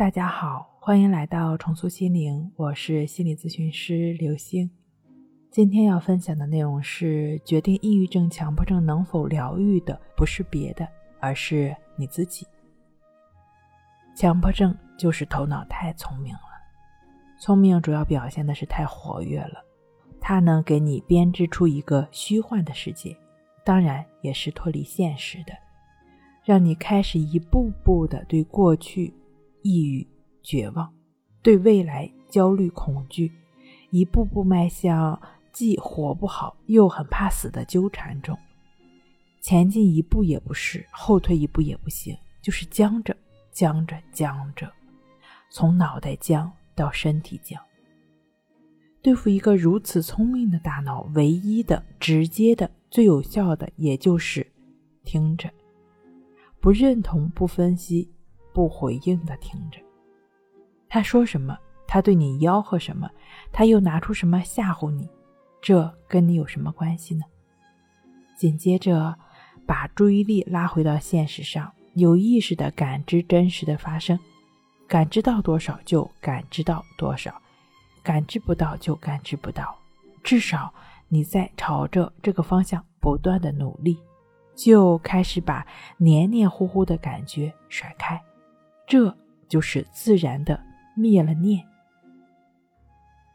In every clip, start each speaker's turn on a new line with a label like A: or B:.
A: 大家好，欢迎来到重塑心灵，我是心理咨询师刘星。今天要分享的内容是：决定抑郁症、强迫症能否疗愈的，不是别的，而是你自己。强迫症就是头脑太聪明了，聪明主要表现的是太活跃了，它能给你编织出一个虚幻的世界，当然也是脱离现实的。让你开始一步步的对过去抑郁、绝望，对未来焦虑、恐惧，一步步迈向既活不好又很怕死的纠缠中。前进一步也不是，后退一步也不行，就是僵着、僵着、僵着，从脑袋僵到身体僵。对付一个如此聪明的大脑，唯一的、直接的、最有效的，也就是听着。不认同、不分析、不回应的听着，他说什么，他对你吆喝什么，他又拿出什么吓唬你，这跟你有什么关系呢？紧接着，把注意力拉回到现实上，有意识的感知真实的发生，感知到多少就感知到多少，感知不到就感知不到，至少你在朝着这个方向不断的努力。就开始把黏黏糊糊的感觉甩开，这就是自然的灭了念。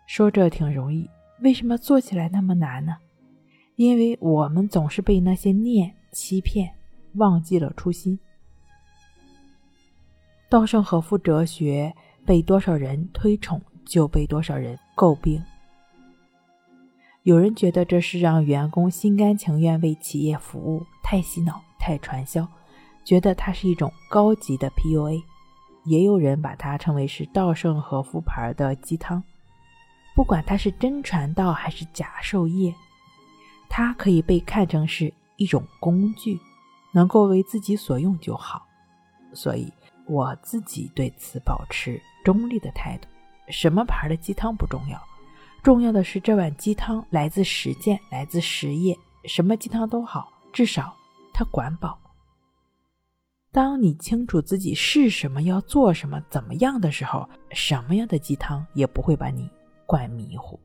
A: 说这挺容易，为什么做起来那么难呢？因为我们总是被那些念欺骗，忘记了初心。稻盛和夫哲学被多少人推崇，就被多少人诟病。有人觉得这是让员工心甘情愿为企业服务，太洗脑、太传销，觉得它是一种高级的 PUA。也有人把它称为是稻盛和夫牌的鸡汤。不管它是真传道还是假授业，它可以被看成是一种工具，能够为自己所用就好。所以我自己对此保持中立的态度。什么牌的鸡汤不重要。重要的是，这碗鸡汤来自实践，来自实业。什么鸡汤都好，至少它管饱。当你清楚自己是什么，要做什么，怎么样的时候，什么样的鸡汤也不会把你灌迷糊。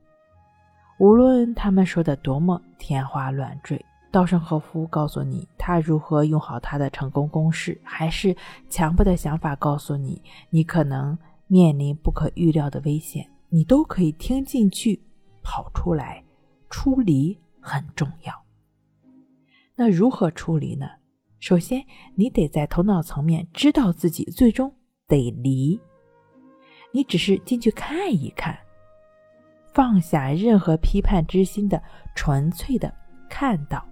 A: 无论他们说的多么天花乱坠，稻盛和夫告诉你他如何用好他的成功公式，还是强迫的想法告诉你你可能面临不可预料的危险。你都可以听进去，跑出来，出离很重要。那如何出离呢？首先，你得在头脑层面知道自己最终得离。你只是进去看一看，放下任何批判之心的纯粹的看到。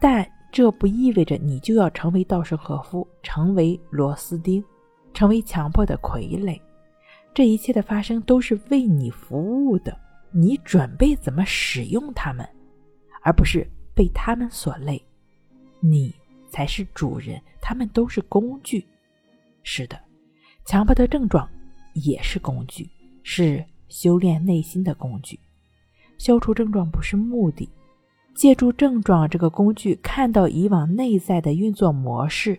A: 但这不意味着你就要成为稻盛和夫，成为螺丝钉，成为强迫的傀儡。这一切的发生都是为你服务的，你准备怎么使用它们，而不是被他们所累。你才是主人，他们都是工具。是的，强迫的症状也是工具，是修炼内心的工具。消除症状不是目的，借助症状这个工具，看到以往内在的运作模式，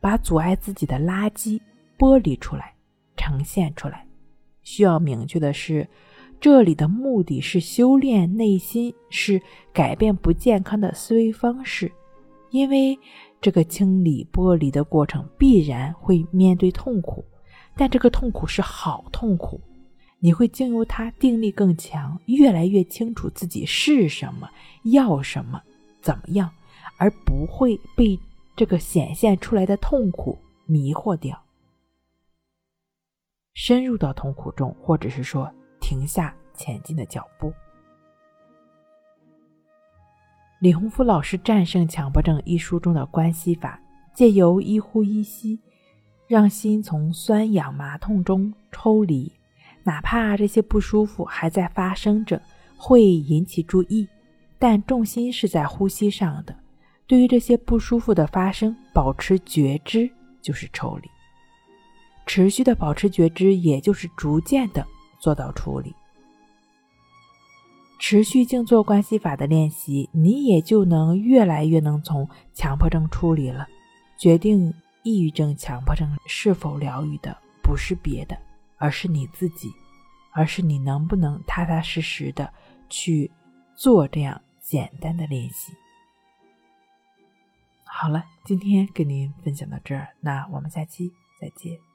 A: 把阻碍自己的垃圾剥离出来。呈现出来，需要明确的是，这里的目的是修炼内心，是改变不健康的思维方式。因为这个清理剥离的过程必然会面对痛苦，但这个痛苦是好痛苦，你会经由它定力更强，越来越清楚自己是什么，要什么，怎么样，而不会被这个显现出来的痛苦迷惑掉。深入到痛苦中，或者是说停下前进的脚步。李洪福老师《战胜强迫症》一书中的关系法，借由一呼一吸，让心从酸痒麻痛中抽离，哪怕这些不舒服还在发生着，会引起注意，但重心是在呼吸上的。对于这些不舒服的发生，保持觉知就是抽离。持续的保持觉知，也就是逐渐的做到处理。持续静坐关系法的练习，你也就能越来越能从强迫症处理了。决定抑郁症、强迫症是否疗愈的，不是别的，而是你自己，而是你能不能踏踏实实的去做这样简单的练习。好了，今天跟您分享到这儿，那我们下期再见。